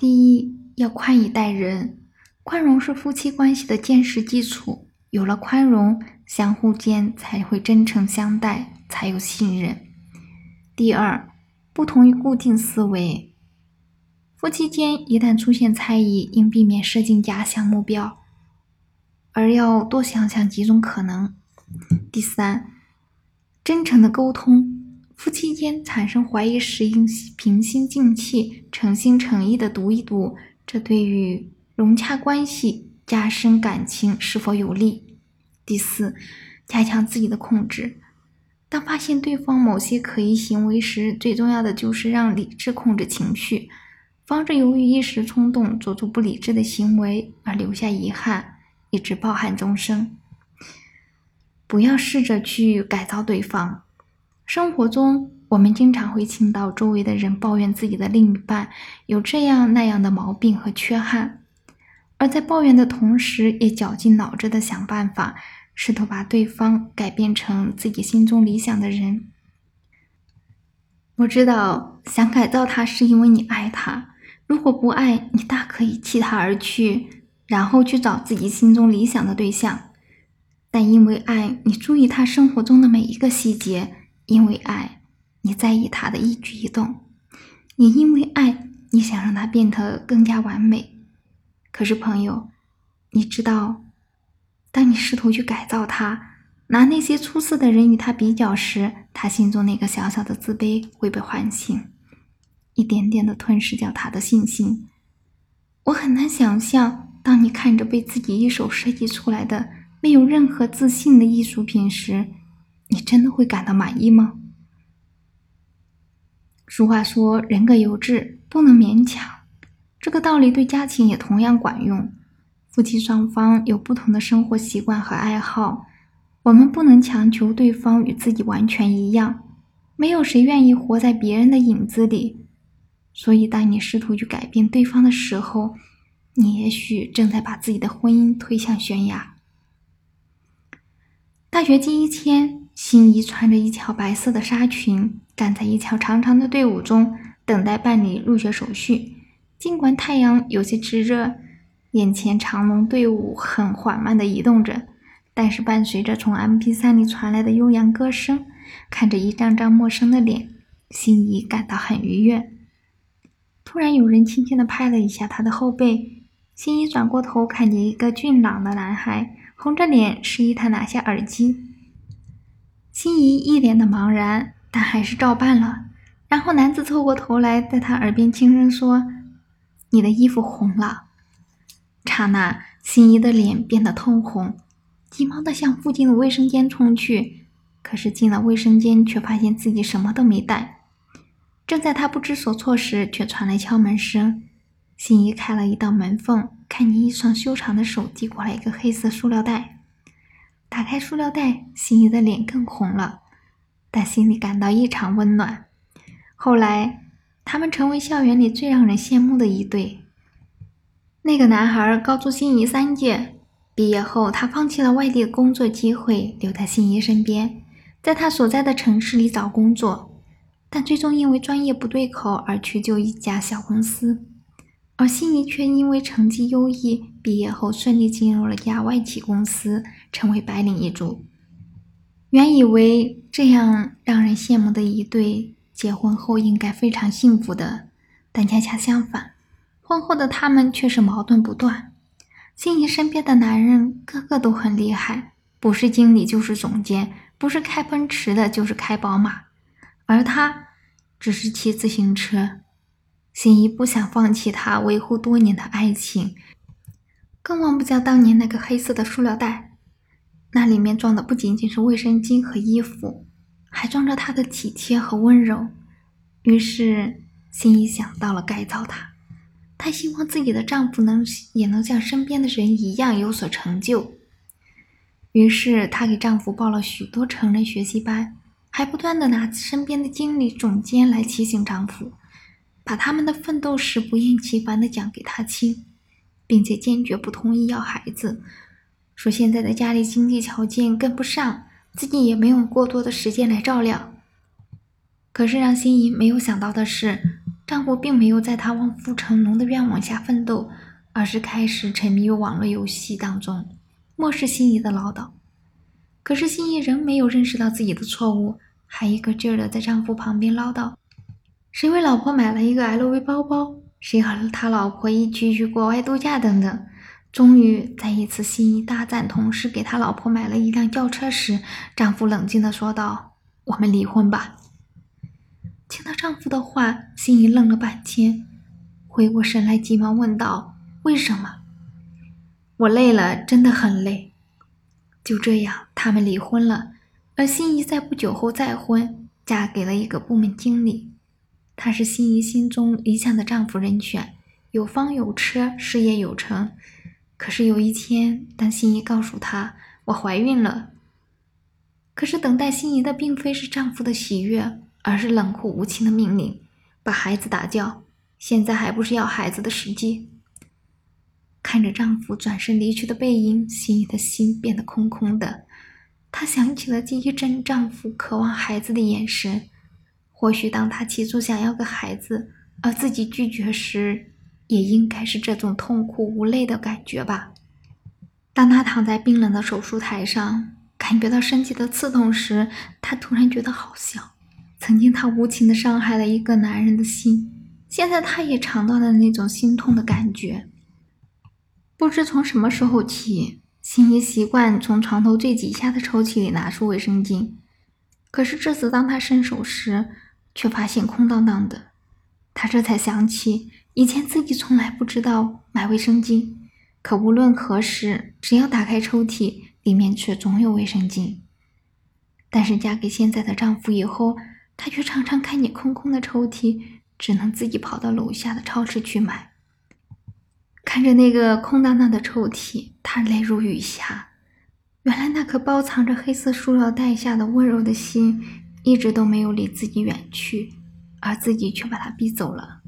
第一，要宽以待人，宽容是夫妻关系的坚实基础。有了宽容，相互间才会真诚相待，才有信任。第二，不同于固定思维，夫妻间一旦出现猜疑，应避免设定假想目标，而要多想想几种可能。第三，真诚的沟通，夫妻间产生怀疑时，应平心静气，诚心诚意的读一读，这对于融洽关系。加深感情是否有利？第四，加强自己的控制。当发现对方某些可疑行为时，最重要的就是让理智控制情绪，防止由于一时冲动做出不理智的行为而留下遗憾，一直抱憾终生。不要试着去改造对方。生活中，我们经常会听到周围的人抱怨自己的另一半有这样那样的毛病和缺憾。而在抱怨的同时，也绞尽脑汁的想办法，试图把对方改变成自己心中理想的人。我知道，想改造他是因为你爱他。如果不爱你，大可以弃他而去，然后去找自己心中理想的对象。但因为爱你，注意他生活中的每一个细节；因为爱你，在意他的一举一动；也因为爱你，想让他变得更加完美。可是，朋友，你知道，当你试图去改造他，拿那些出色的人与他比较时，他心中那个小小的自卑会被唤醒，一点点的吞噬掉他的信心。我很难想象，当你看着被自己一手设计出来的没有任何自信的艺术品时，你真的会感到满意吗？俗话说：“人各有志，不能勉强。”这个道理对家庭也同样管用。夫妻双方有不同的生活习惯和爱好，我们不能强求对方与自己完全一样。没有谁愿意活在别人的影子里。所以，当你试图去改变对方的时候，你也许正在把自己的婚姻推向悬崖。大学第一天，心仪穿着一条白色的纱裙，站在一条长长的队伍中，等待办理入学手续。尽管太阳有些炙热，眼前长龙队伍很缓慢地移动着，但是伴随着从 MP3 里传来的悠扬歌声，看着一张张陌生的脸，心仪感到很愉悦。突然，有人轻轻地拍了一下他的后背，心仪转过头，看见一个俊朗的男孩，红着脸示意他拿下耳机。心仪一脸的茫然，但还是照办了。然后，男子凑过头来，在他耳边轻声说。你的衣服红了，刹那，心仪的脸变得通红，急忙的向附近的卫生间冲去。可是进了卫生间，却发现自己什么都没带。正在他不知所措时，却传来敲门声。心仪开了一道门缝，看见一双修长的手递过来一个黑色塑料袋。打开塑料袋，心仪的脸更红了，但心里感到异常温暖。后来。他们成为校园里最让人羡慕的一对。那个男孩高出心仪三届，毕业后他放弃了外地的工作机会，留在心仪身边，在他所在的城市里找工作，但最终因为专业不对口而去就一家小公司。而心仪却因为成绩优异，毕业后顺利进入了一家外企公司，成为白领一族。原以为这样让人羡慕的一对。结婚后应该非常幸福的，但恰恰相反，婚后的他们却是矛盾不断。心仪身边的男人个个都很厉害，不是经理就是总监，不是开奔驰的就是开宝马，而他只是骑自行车。心仪不想放弃他维护多年的爱情，更忘不掉当年那个黑色的塑料袋，那里面装的不仅仅是卫生巾和衣服。还装着他的体贴和温柔，于是心怡想到了改造他。她希望自己的丈夫能也能像身边的人一样有所成就。于是她给丈夫报了许多成人学习班，还不断的拿身边的经理、总监来提醒丈夫，把他们的奋斗史不厌其烦的讲给他听，并且坚决不同意要孩子，说现在的家里经济条件跟不上。自己也没有过多的时间来照料。可是让心仪没有想到的是，丈夫并没有在她望夫成龙的愿望下奋斗，而是开始沉迷于网络游戏当中，漠视心仪的唠叨。可是心仪仍没有认识到自己的错误，还一个劲儿的在丈夫旁边唠叨：“谁为老婆买了一个 LV 包包？谁和他老婆一起去国外度假？等等。”终于在一次心仪大赞同时给他老婆买了一辆轿车时，丈夫冷静地说道：“我们离婚吧。”听到丈夫的话，心仪愣了半天，回过神来，急忙问道：“为什么？”“我累了，真的很累。”就这样，他们离婚了。而心仪在不久后再婚，嫁给了一个部门经理。他是心仪心中理想的丈夫人选，有房有车，事业有成。可是有一天，当心仪告诉他我怀孕了，可是等待心仪的并非是丈夫的喜悦，而是冷酷无情的命令：把孩子打掉。现在还不是要孩子的时机。看着丈夫转身离去的背影，心仪的心变得空空的。她想起了第一阵丈夫渴望孩子的眼神。或许当他起初想要个孩子，而自己拒绝时。也应该是这种痛苦无泪的感觉吧。当他躺在冰冷的手术台上，感觉到身体的刺痛时，他突然觉得好笑。曾经他无情的伤害了一个男人的心，现在他也尝到了那种心痛的感觉。不知从什么时候起，心怡习惯从床头最底下的抽屉里拿出卫生巾，可是这次当他伸手时，却发现空荡荡的。他这才想起。以前自己从来不知道买卫生巾，可无论何时，只要打开抽屉，里面却总有卫生巾。但是嫁给现在的丈夫以后，她却常常看见空空的抽屉，只能自己跑到楼下的超市去买。看着那个空荡荡的抽屉，她泪如雨下。原来那颗包藏着黑色塑料袋下的温柔的心，一直都没有离自己远去，而自己却把它逼走了。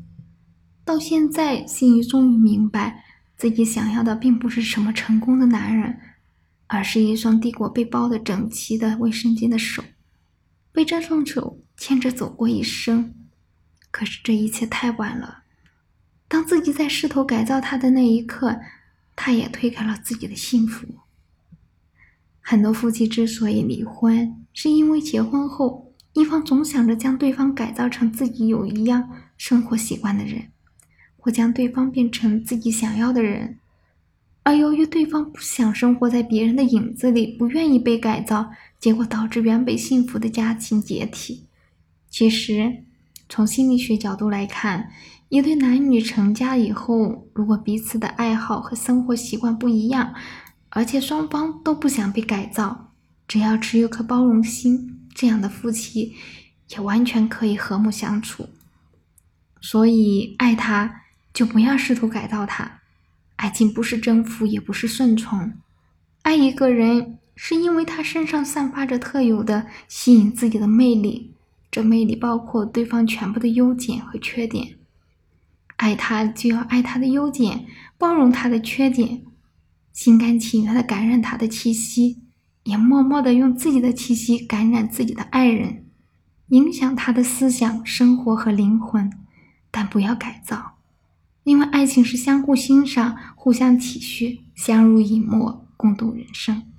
到现在，心怡终于明白，自己想要的并不是什么成功的男人，而是一双递过被包的整齐的卫生巾的手，被这双手牵着走过一生。可是这一切太晚了。当自己在试图改造他的那一刻，他也推开了自己的幸福。很多夫妻之所以离婚，是因为结婚后一方总想着将对方改造成自己有一样生活习惯的人。或将对方变成自己想要的人，而由于对方不想生活在别人的影子里，不愿意被改造，结果导致原本幸福的家庭解体。其实，从心理学角度来看，一对男女成家以后，如果彼此的爱好和生活习惯不一样，而且双方都不想被改造，只要持有颗包容心，这样的夫妻也完全可以和睦相处。所以，爱他。就不要试图改造他。爱情不是征服，也不是顺从。爱一个人，是因为他身上散发着特有的吸引自己的魅力，这魅力包括对方全部的优点和缺点。爱他就要爱他的优点，包容他的缺点，心甘情愿的感染他的气息，也默默的用自己的气息感染自己的爱人，影响他的思想、生活和灵魂，但不要改造。因为爱情是相互欣赏、互相体恤、相濡以沫、共度人生。